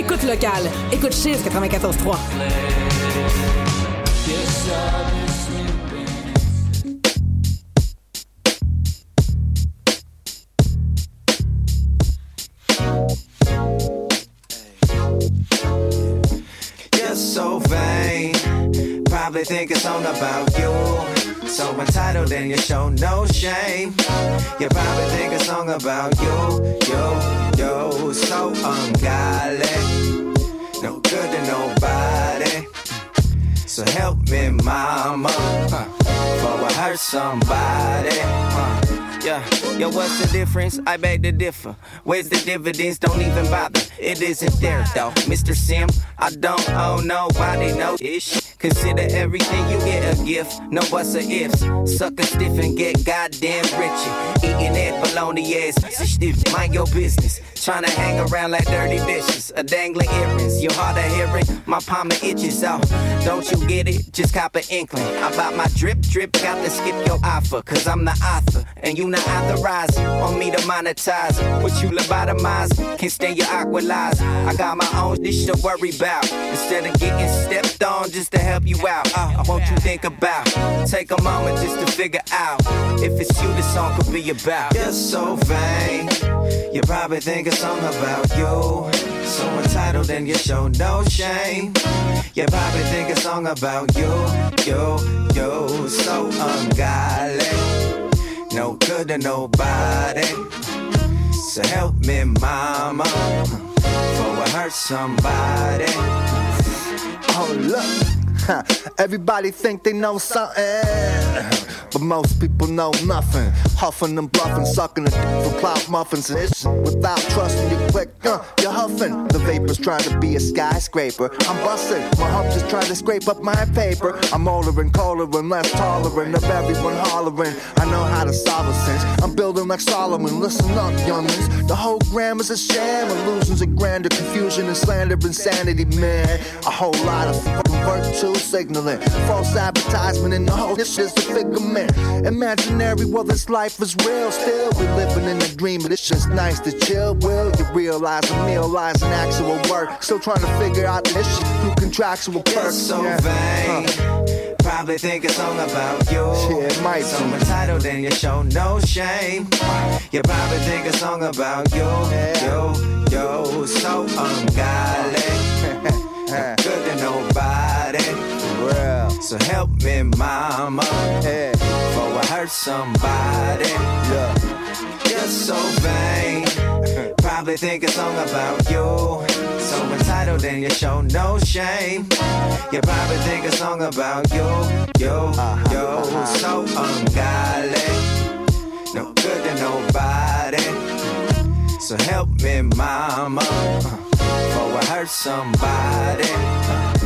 écoute local. Écoute Chiz 94.3. You're so vain. Probably think it's all about you. And you show no shame. You probably think a song about you, yo, yo. So ungodly. No good to nobody. So help me, mama. Huh. For I hurt somebody. Yeah, yo, what's the difference? I beg to differ. Where's the dividends? Don't even bother. It isn't there though, Mr. Sim. I don't owe nobody no ish. Consider everything you get a gift. No buts or ifs. Sucker stiff and get goddamn rich. Eating that bologna ass. Mind your business. Trying to hang around like dirty dishes. A dangling earrings. your heart a hearing. My palm itches out. Don't you get it? Just cop an inkling. About my drip drip. Got to skip your offer. Cause I'm the author. And you not authorized. On me to monetize. What you lobotomize. Can't stand your awkward lies. I got my own dish to worry about. Instead of getting stepped on just to help you out. Uh, I want you think about. Take a moment just to figure out. If it's you, this song could be about. You're so vain. You probably think a song about you. So entitled and you show no shame. You probably think a song about you, you, you. So ungodly. No good to nobody. So help me, mama. For I hurt somebody. Oh look, everybody think they know something, but most people know nothing. Huffing and bluffing, sucking a dick for cloud muffins and it's without trusting you quick. Uh, you're huffing. The vapors trying to be a skyscraper. I'm busting. My hump just trying to scrape up my paper. I'm older and colder and less tolerant of everyone hollering. I know how to solve a sense. I'm building like Solomon. Listen up, youngins. The whole grammar's a sham. Illusions of grandeur, confusion and slander, insanity, man. A whole lot of fucking virtue signaling. False advertisement and the whole this is a figment. Imaginary, well, this life is real. Still, we living in a dream, but it's just nice to chill. Will you realize and realize an actual work? Still trying to figure out this shit through contractual perks. so Yeah. vain. Probably think a song about you. Yeah, it might So be. entitled and you show no shame. You probably think a song about you, yo, yo. So ungodly. Good to nobody. Real. So help me, mama. Yeah. Hurt somebody. Yeah. You're so vain. Probably think a song about you. So entitled and you show no shame. You probably think a song about you, yo, uh-huh. yo. So ungodly. No good to nobody. So help me, mama. For I hurt somebody.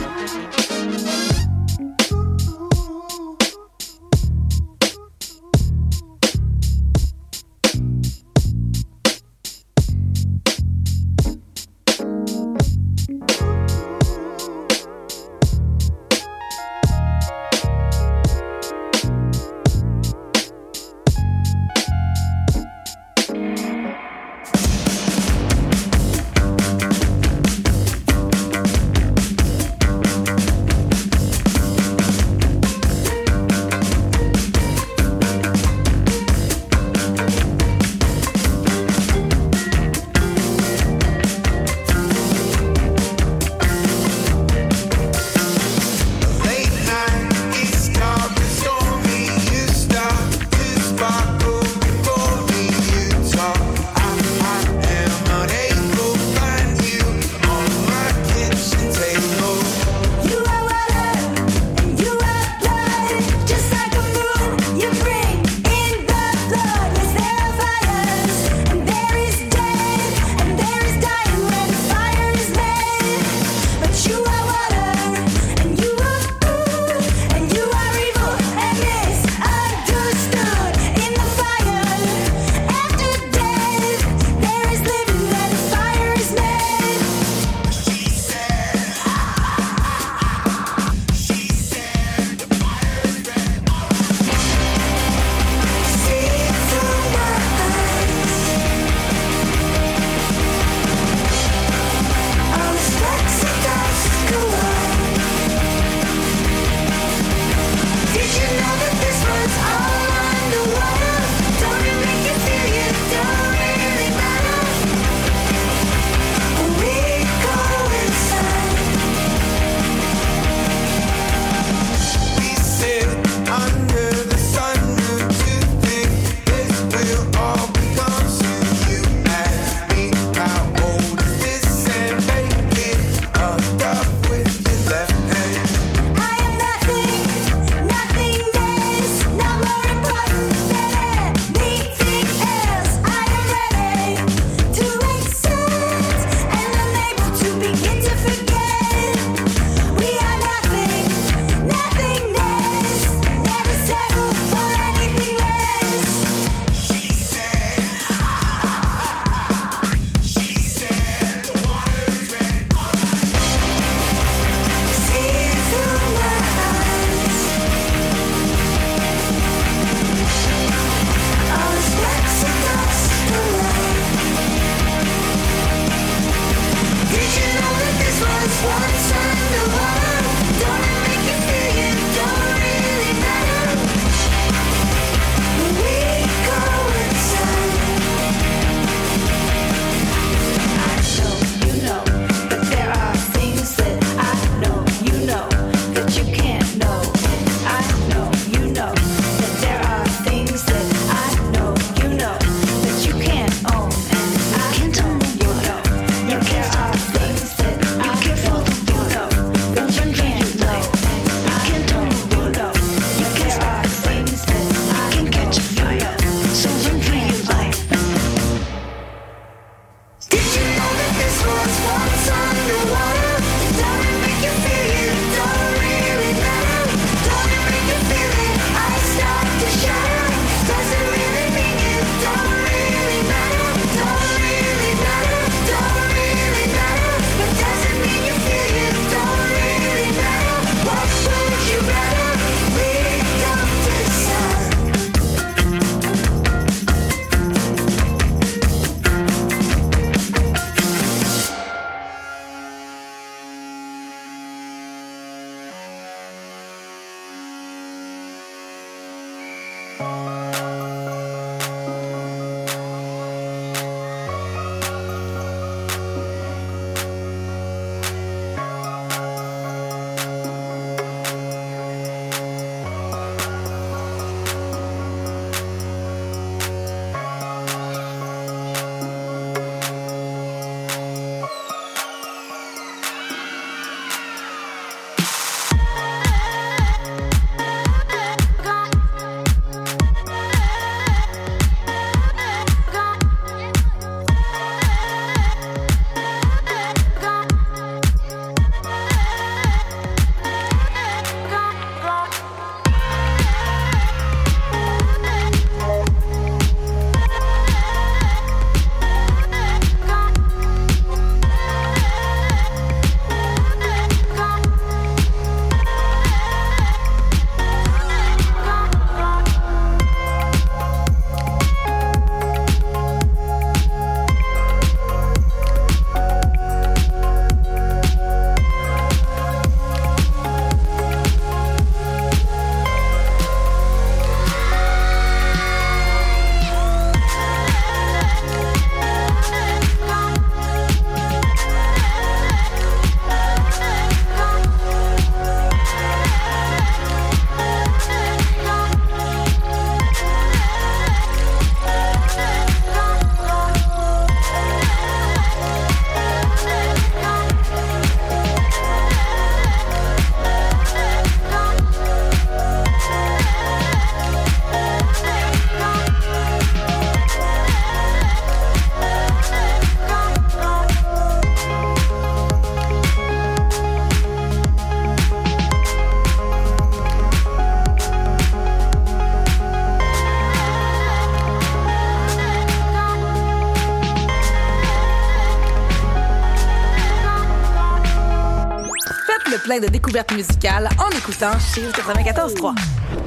Découvertes musicales en écoutant Chill 94.3.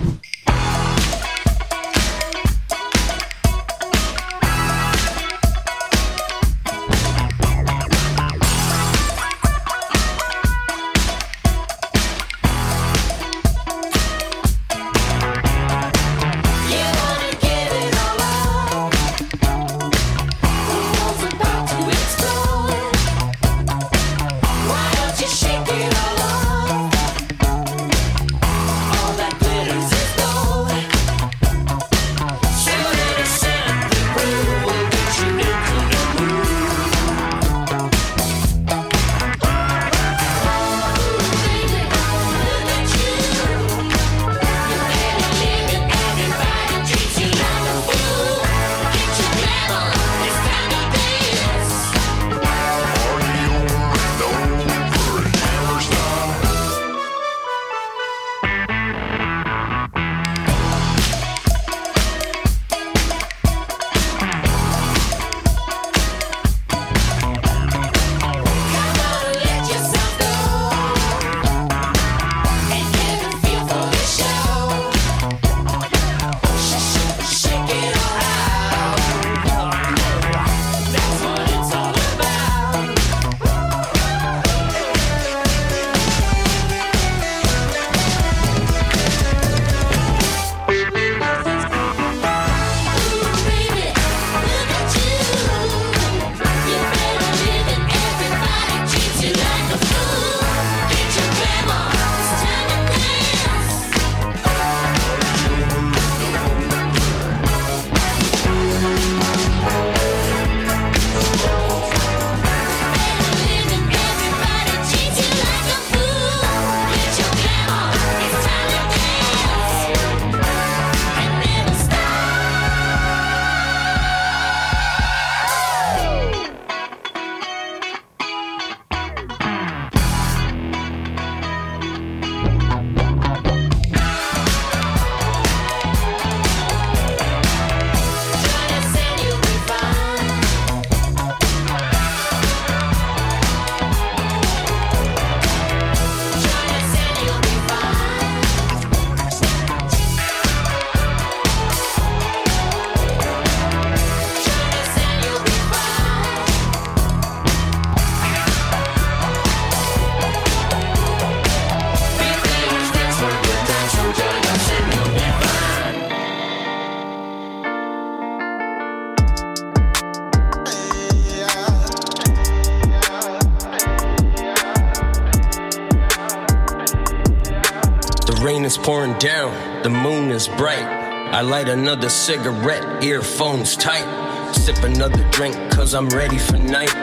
down, the moon is bright. I light another cigarette, earphones tight. Sip another drink, cause I'm ready for night.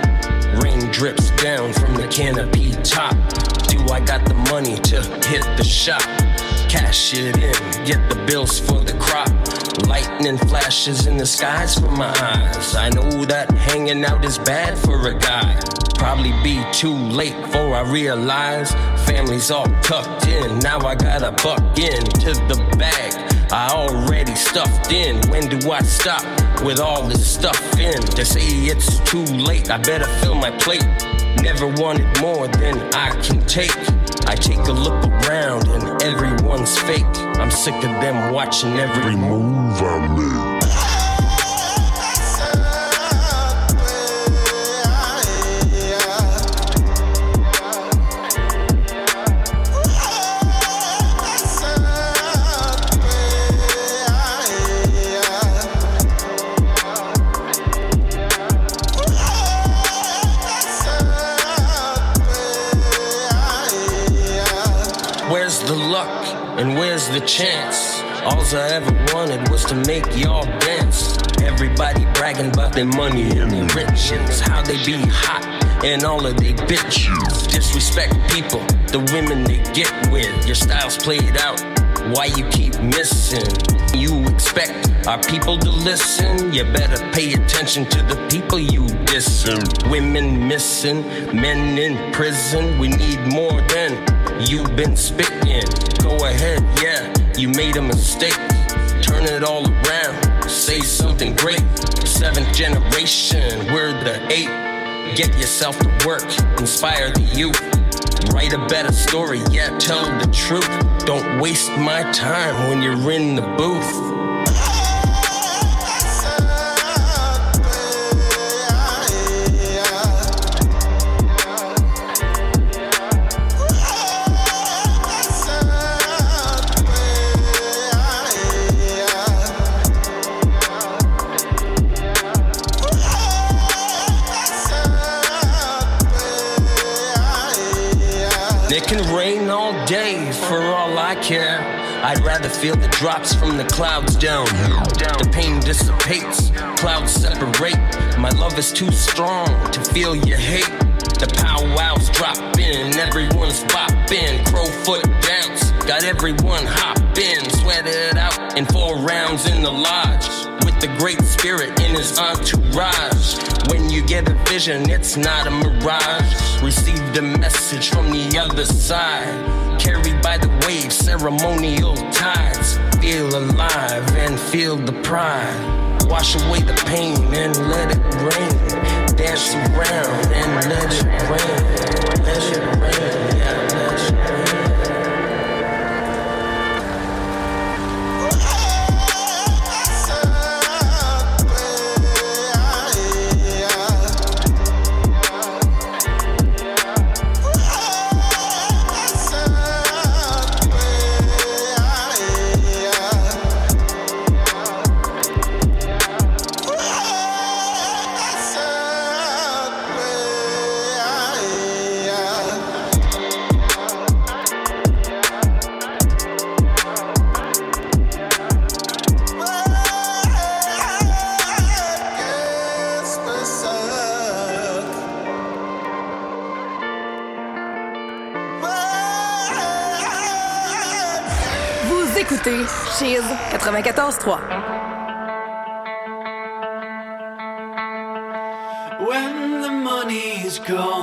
Rain drips down from the canopy top. Do I got the money to hit the shop? Cash it in, get the bills for the crop. Lightning flashes in the skies for my eyes. I know that hanging out is bad for a guy. Probably be too late before I realize family's all tucked in. Now I gotta buck into the bag. I already stuffed in. When do I stop with all this stuff in? To say it's too late, I better fill my plate. Never wanted more than I can take. I take a look around and everyone's fake. I'm sick of them watching every move I make. Chance. All I ever wanted was to make y'all dance. Everybody bragging about their money and their riches, how they be hot and all of they bitches. Disrespect people, the women they get with. Your style's played out. Why you keep missing? You expect our people to listen? You better pay attention to the people you dissing. Women missing, men in prison. We need more than you've been spitting. Go ahead, yeah, you made a mistake. Turn it all around, say something great. Seventh generation, we're the eight. Get yourself to work, inspire the youth. Write a better story, yeah, tell the truth. Don't waste my time when you're in the booth. I'd feel the drops from the clouds down. The pain dissipates, clouds separate. My love is too strong to feel your hate. The powwows drop in, everyone's bopping. Crowfoot dance, got everyone hopping. Sweated out in four rounds in the lodge. With the great spirit in his entourage. When you get a vision, it's not a mirage. Received a message from the other side carried by the ceremonial tides. Feel alive and feel the pride. Wash away the pain and let it rain. Dance around and let it rain. Let it rain. Écoutez Cheese 94.3. When the money's gone,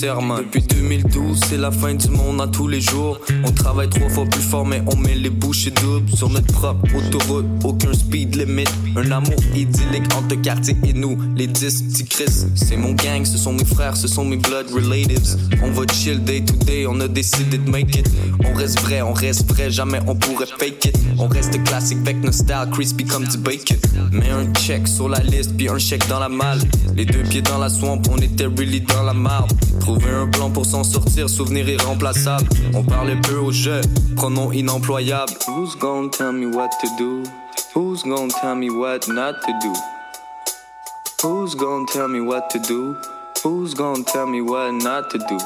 sermonne. Depuis 2012, c'est la fin du monde à tous les jours. On travaille trois fois plus fort, mais on met les bouchées doubles sur notre propre autoroute. Aucun speed limit, un amour idyllique entre le quartier et nous. Les 10 petits Chris, c'est mon gang, ce sont mes frères, ce sont mes blood relatives. On va chill day to day, on a décidé de make it. On reste vrai, on reste vrai, jamais on pourrait fake it. On reste classique avec nos style, crispy comme du bacon. Mets un check sur la liste, puis un chèque dans la malle. Les deux pieds dans la swamp, on était really dans la marde. Trouver un plan pour s'en sortir, souvenir irremplaçable. On parlait peu au jeu, pronom inemployable. Who's gonna tell me what to do? Who's gonna tell me what not to do? Who's gonna tell me what to do? Who's gonna tell me what not to do?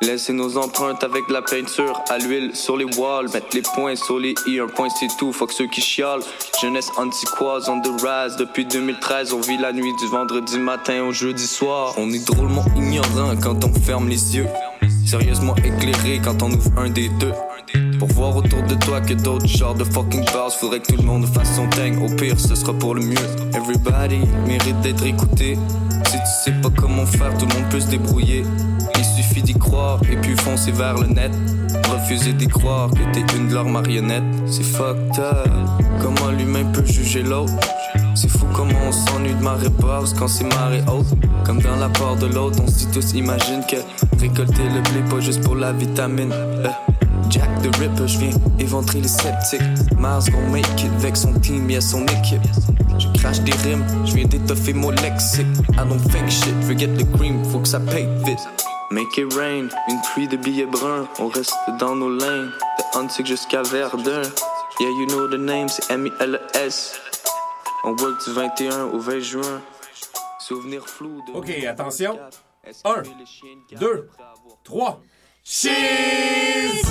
Laissez nos empreintes avec la peinture à l'huile sur les walls. Mettre les points sur les i, un point c'est tout. Fuck ceux qui chialent. Jeunesse antiquoise on the rise. Depuis 2013, on vit la nuit du vendredi matin au jeudi soir. On est drôlement ignorant quand on ferme les yeux. Sérieusement éclairé quand on ouvre un des deux. Pour voir autour de toi que d'autres genres de fucking bars, faudrait que tout le monde fasse son thing. Au pire, ce sera pour le mieux. Everybody mérite d'être écouté. Si tu sais pas comment faire, tout le monde peut se débrouiller. Il suffit d'y croire et puis foncer vers le net. Refuser d'y croire que t'es une de leurs marionnettes. C'est fucked up. Comment l'humain peut juger l'autre? C'est fou comment on s'ennuie de marée basse quand c'est marée haute. Comme dans la part de l'autre, on se dit tous imagine que récolter le blé pas juste pour la vitamine. Euh, Jack the Ripper, je viens éventrer les sceptiques. Mars gon' make it avec son team, et son équipe. Je crache des rimes, je viens d'étoffer mon lexique. I don't fake shit, forget the cream, faut que ça paye vite. Make it rain, une pluie de billets bruns, on reste dans nos lanes. De Huntsic jusqu'à Verdun. Yeah, you know the name, c'est M-I-L-E-S. On work du 21 au 20 juin. Souvenir flou de. Ok, attention. 1, 2, 3. Cheese!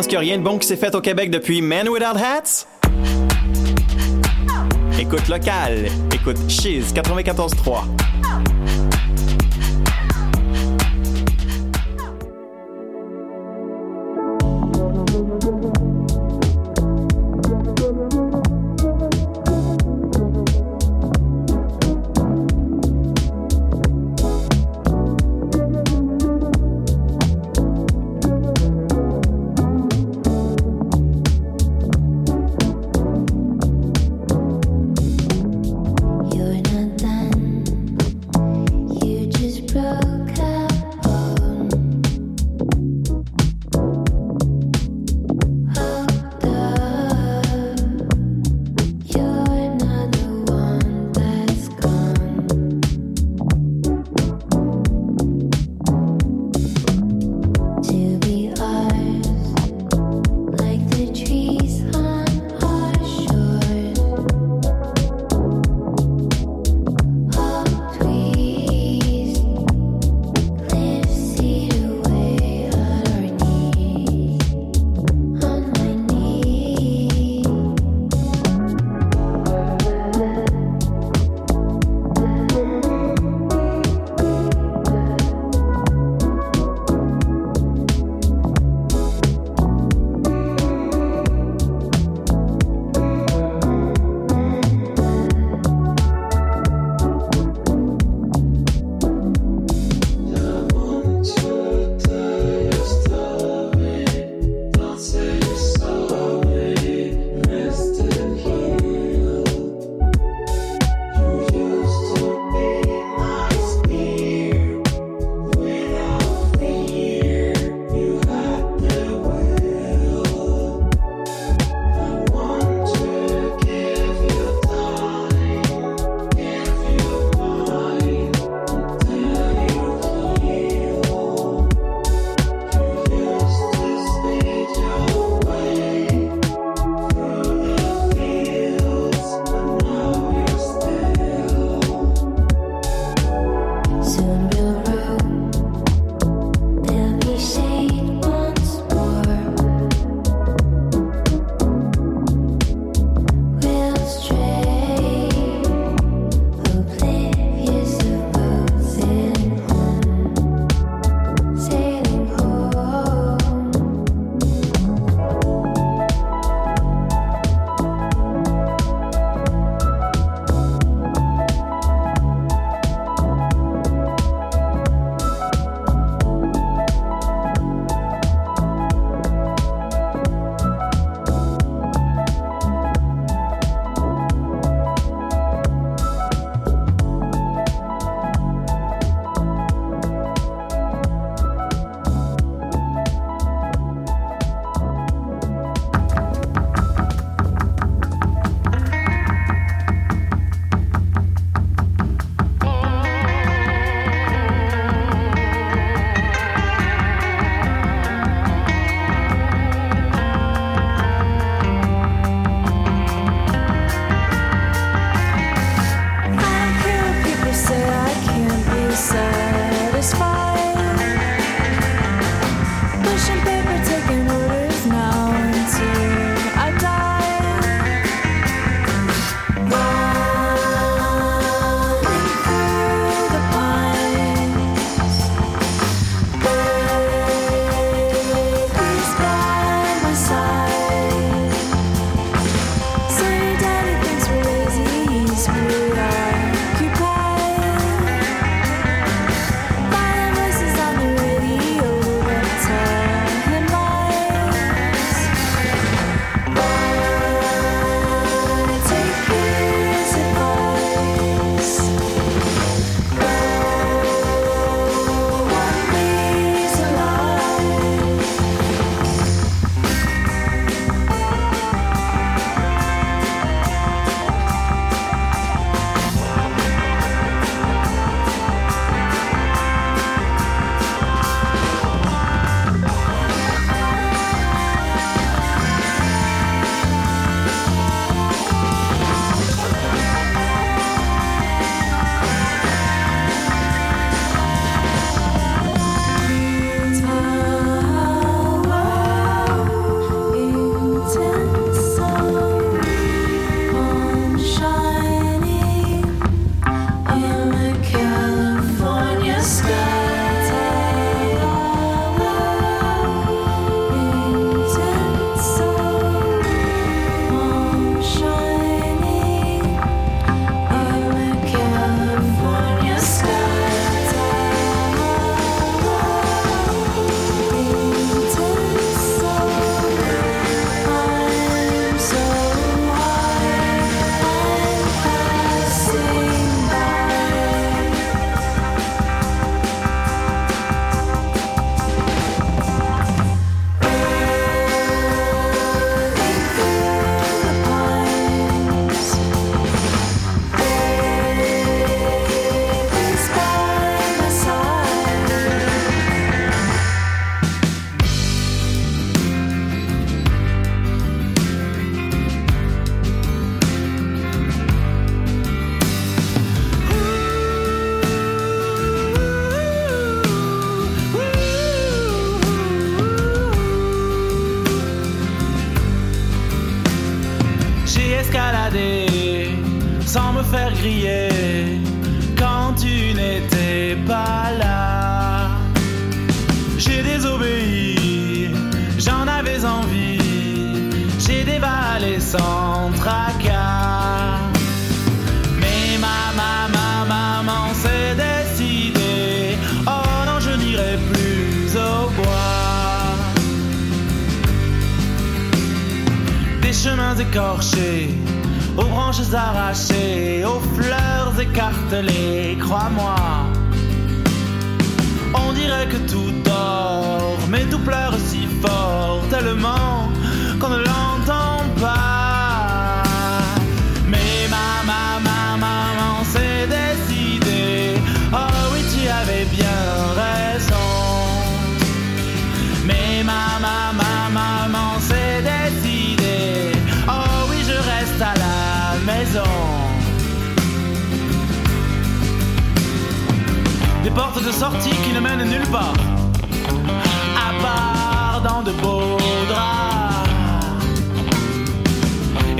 Penses qu'il rien de bon qui s'est fait au Québec depuis Men Without Hats? Écoute local. Écoute Chiz 94.3.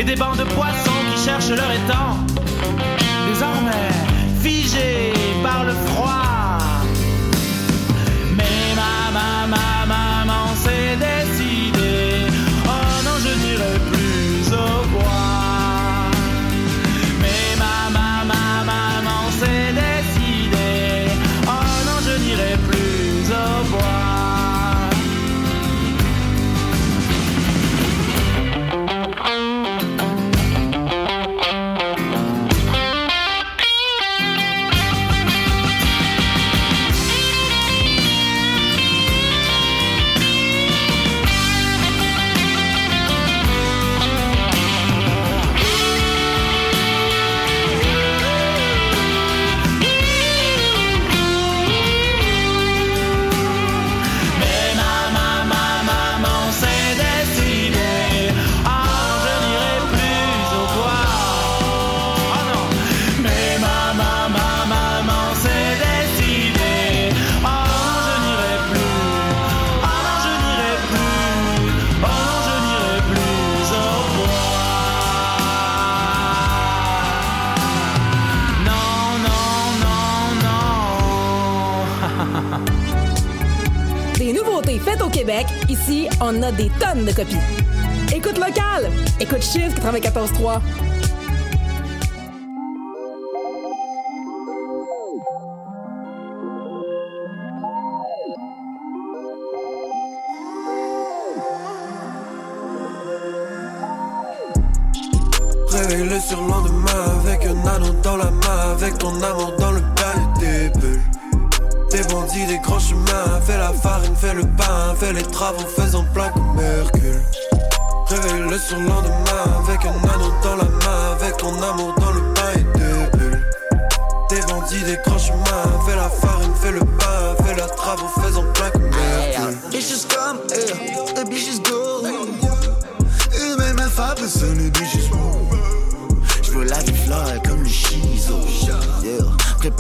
Et des bancs de poissons qui cherchent leur étang. Ici, on a des tonnes de copies. Écoute local, écoute Chiz 94.3. Réveille le surlendemain avec un anneau dans la main, avec ton amour Des bandits, des grands chemins, fais la farine, fais le pain, fais les travaux, faisant plein comme Hercule. Réveille le surlendemain avec un anneau dans la main, avec ton amour dans le bail des bulles. Des bandits, des grands chemins, fais la farine, fais le pain, fais la travaux, faisant plein comme Hercule. Bitches come, yeah, the bitches go. Et ma fable sonne bitches move. J'veux la vie fly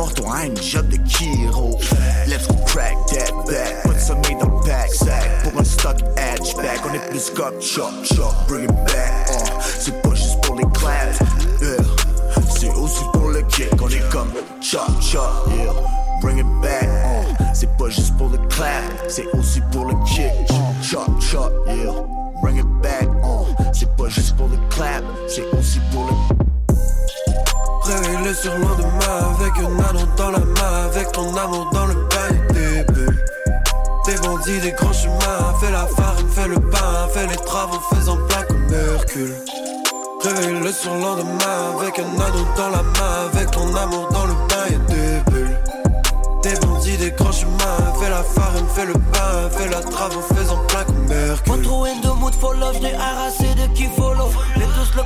prépare-toi à une job de Kiro. Let's crack that back. Put some meat dans le backsack. Pour un stock hatchback, on est plus comme chop chop. Bring it back. Uh, c'est pas juste pour les claps. Yeah, c'est aussi pour le kick. On est comme chop chop. Yeah, bring it back. Uh, c'est pas juste pour le clap. C'est aussi pour le kick. Chop chop. Yeah, bring it back. Uh, c'est pas juste pour le clap. C'est aussi pour le Réveille le surlendemain avec un anneau dans la main, avec ton amour dans le bail des. Des bandits, des grands chemins, fais la farine, fais le pain, fais les travaux, faisant plein comme Hercule. Réveille le surlendemain avec un anneau dans la main, avec ton amour dans le bail des bulles. Des bandits, des grands chemins, fais la farine, fais le pain, fais la travaux, faisant plein comme Hercule. De mood for love, j'n'ai harassé de qui follow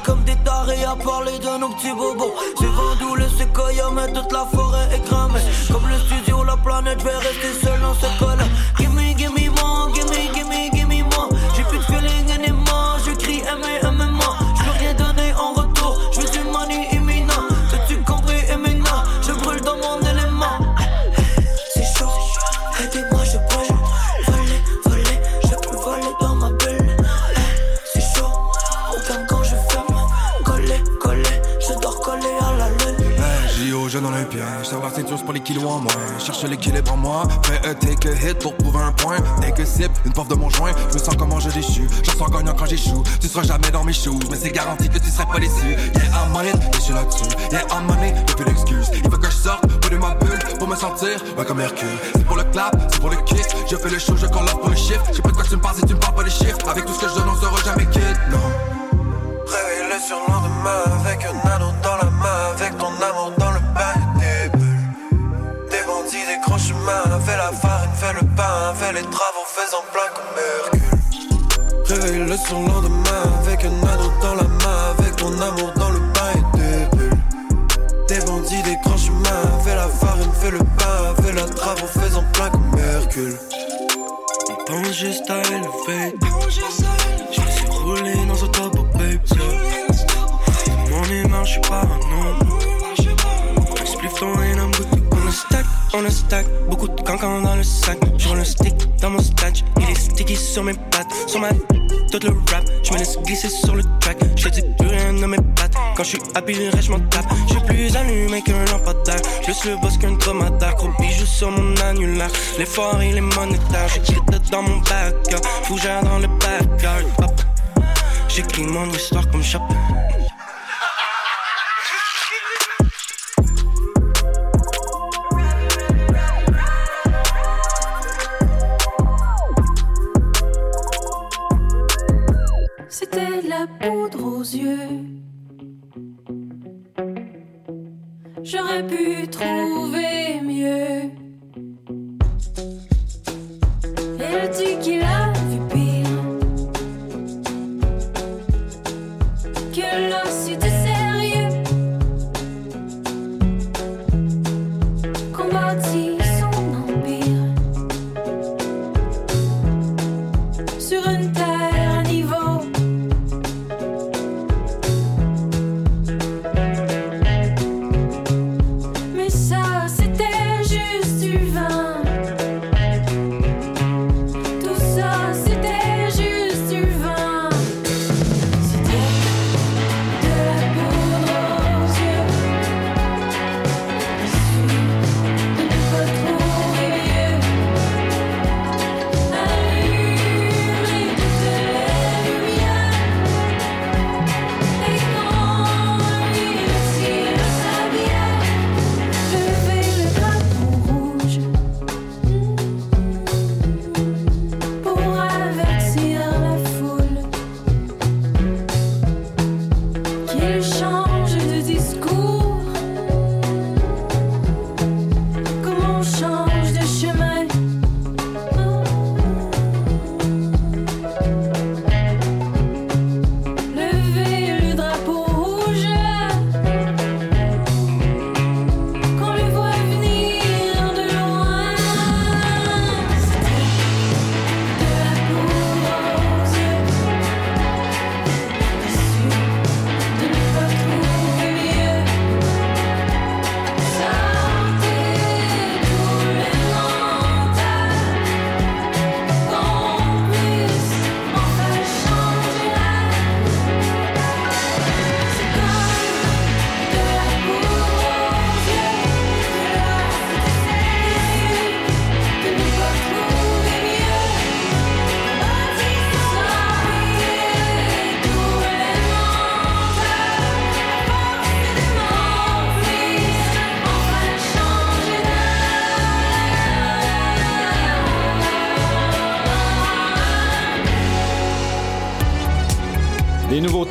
comme des tarés à parler de nos petits bobos C'est vendu le séquoia mais toute la forêt est Comme le studio, la planète, j'vais rester seul dans ce cas-là Give me, give me more, give me, give me, give me more J'ai plus de feeling anymore, je crie aimer, flow, je dans le piège. Savoir c'est dur, c'est pas les kilos en moins. Cherche l'équilibre en moi. Fais un take a hit pour prouver un point. Dès que sip, une porte de mon joint. Je me sens comment je déchu. Je sens gagnant quand j'échoue. Tu seras jamais dans mes shoes, mais c'est garanti que tu serais pas déçu. Yeah, I'm on it, et je suis là-dessus. Yeah, I'm on it, y'a plus d'excuses. Il faut que je sorte, de ma bulle, pour me sentir, ouais, comme Hercule. C'est pour le clap, c'est pour le kick. Je fais le show, je call pour le chiffre. J'ai pas de quoi tu me parles si tu me parles pas des chiffres. Avec tout ce que je donne, on sera jamais quitte, non. Réveille le surlendemain avec un anneau dans la main, avec ton amour grands chemins, fais la farine, fais le pain, fais les travaux, faisant plein comme Hercule. Réveille le surlendemain avec un anneau dans la main, avec ton amour dans le bain des bulles. Des bandits, des grands chemins, fais la farine, fais le pain, fais la travaux, faisant plein comme Hercule. On pense juste à élever. Je me suis roulé dans un top baby. Mon humeur, je suis pas un nom. Stack, on a stack, beaucoup de cancans dans le sac. Je un stick dans mon stash. Il est sticky sur mes pattes, sur ma tout le rap. Je me laisse glisser sur le track. Je dis plus rien de mes pattes. Quand je suis happy, je m'en tape. Je suis plus allumé qu'un lampadaire. Plus le boss qu'un dromadaire. Gros bijoux sur mon annulaire. L'effort, il est monétaire. J'ai quitté dans mon backyard. Fougère dans le backyard. J'écris mon histoire comme Chopin. Poudre aux yeux. J'aurais pu trouver mieux.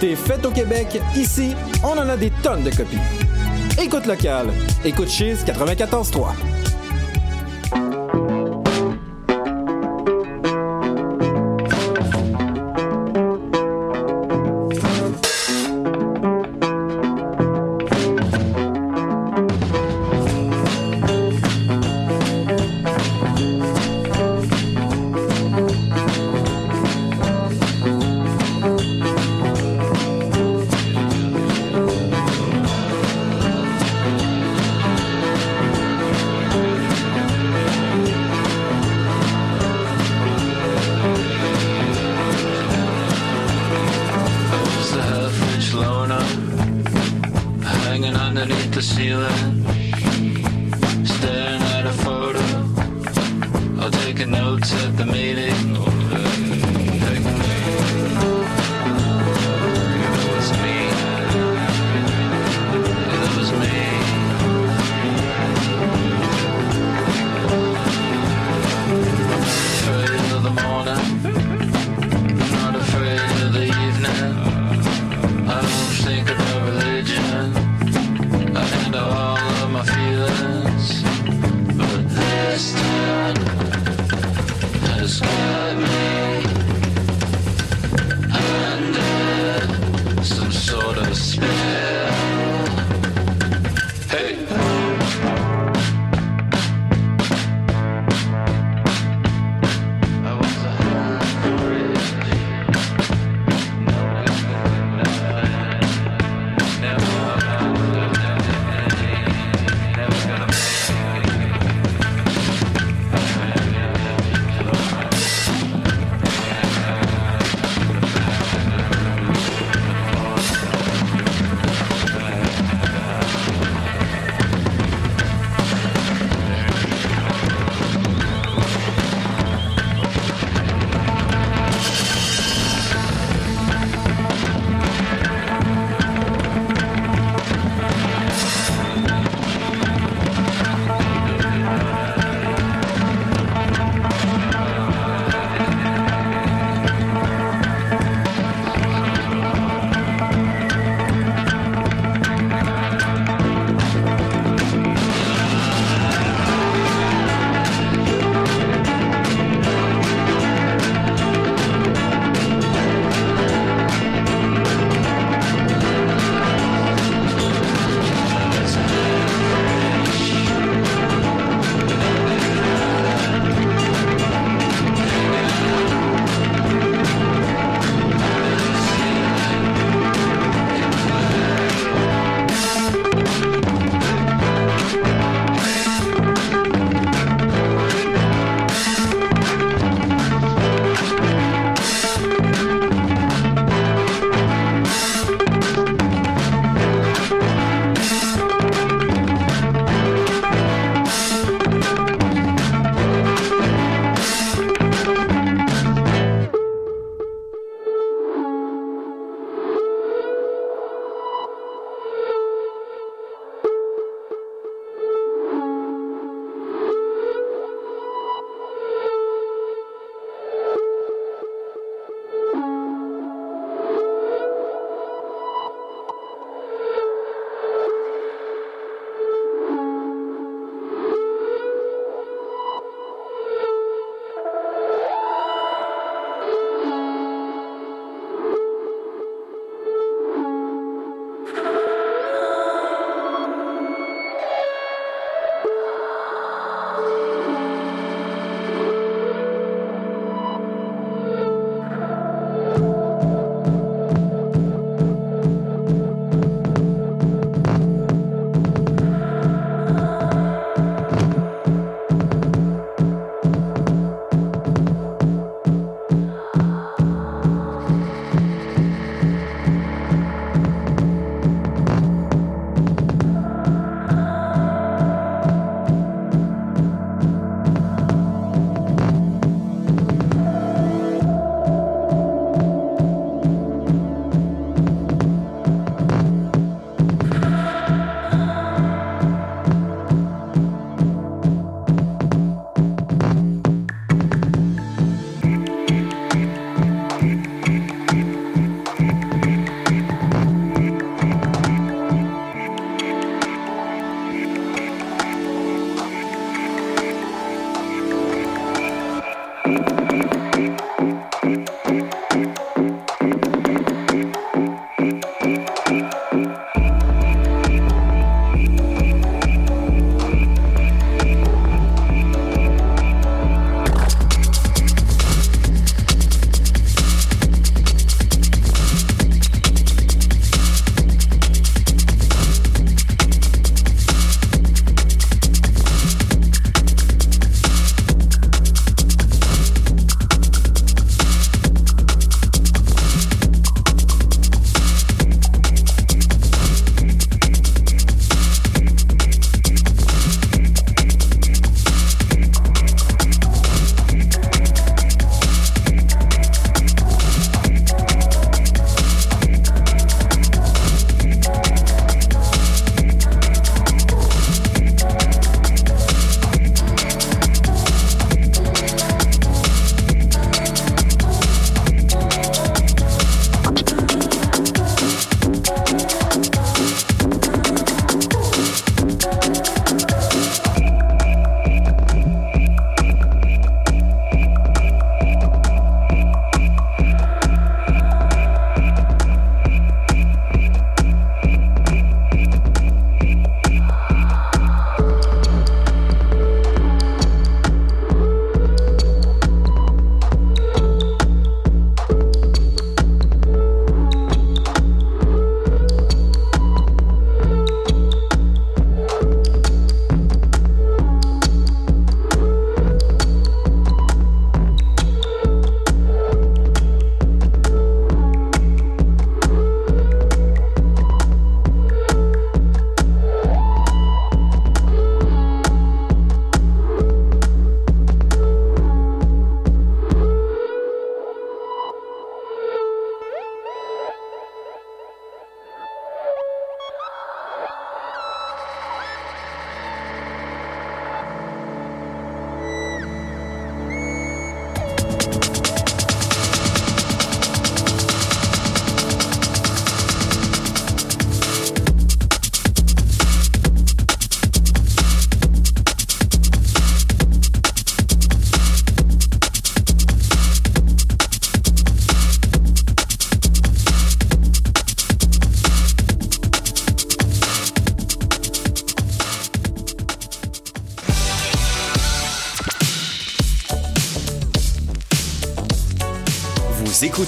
Des nouveautés faites au Québec, ici, on en a des tonnes de copies. Écoute local, écoute Chiz 94.3.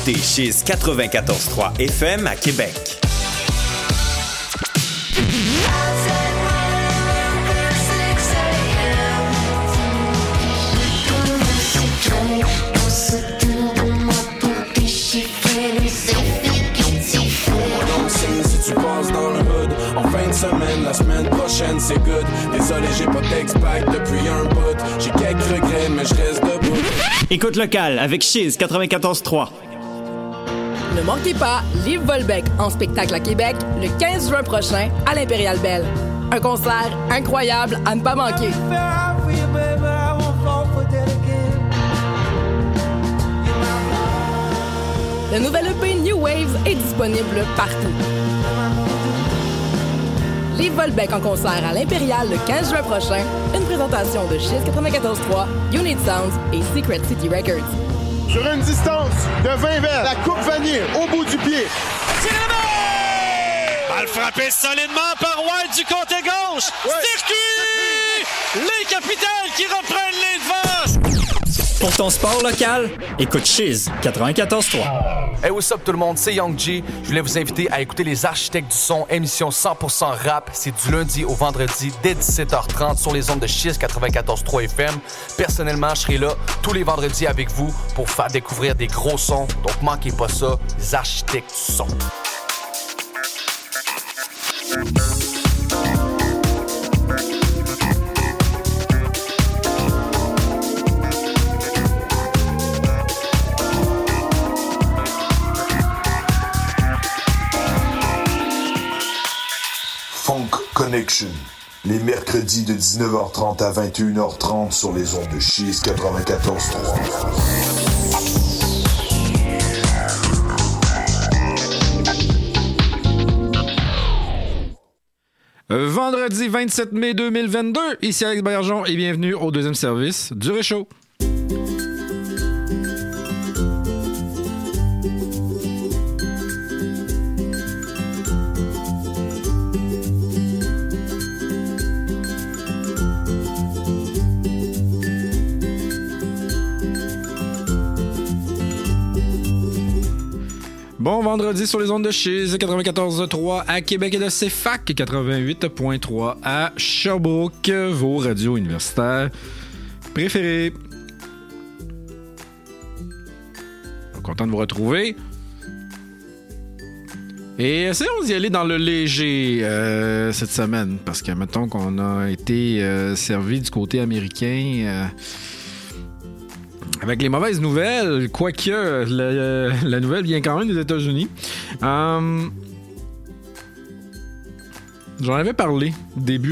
écoutez chez 94.3 FM à Québec. Donc signe si tu passes dans le hood En fin de semaine, la semaine prochaine c'est good Désolé j'ai pas d'ex-pack depuis un bout J'ai quelques regrets mais je reste debout Écoute locale avec Chiz 94.3. Manquez pas Liv Volbeck en spectacle à Québec le 15 juin prochain à l'Impérial Belle. Un concert incroyable à ne pas manquer. Le nouvel EP New Waves est disponible partout. Liv Volbeck en concert à l'Impérial le 15 juin prochain, une présentation de Shiz 94.3, Unit Sounds et Secret City Records. Sur une distance de 20 verres, la coupe vanille au bout du pied. Balle frappée solidement par White du côté gauche. Circuit! Les capitales Pour ton sport local, écoute Chiz 94.3. Hey, what's up tout le monde, c'est Young G. Je voulais vous inviter à écouter Les Architectes du Son, émission 100% rap. C'est du lundi au vendredi dès 17h30 sur les ondes de Chiz 94.3 FM. Personnellement, je serai là tous les vendredis avec vous pour faire découvrir des gros sons. Donc manquez pas ça, Les Architectes du Son. Les mercredis de 19h30 à 21h30 sur les ondes de Cheese 94.3. Euh, Vendredi 27 mai 2022, ici Alex Bergeron et bienvenue au deuxième service du Réchaud. Bon vendredi sur les ondes de Chiz 94.3 à Québec et de CFAC 88.3 à Sherbrooke, vos radios universitaires préférées. Content de vous retrouver. Et essayons d'y aller dans le léger euh, cette semaine, parce que mettons qu'on a été euh, servi du côté américain. euh, avec les mauvaises nouvelles, quoique la, la nouvelle vient quand même des États-Unis. Euh, J'en avais parlé début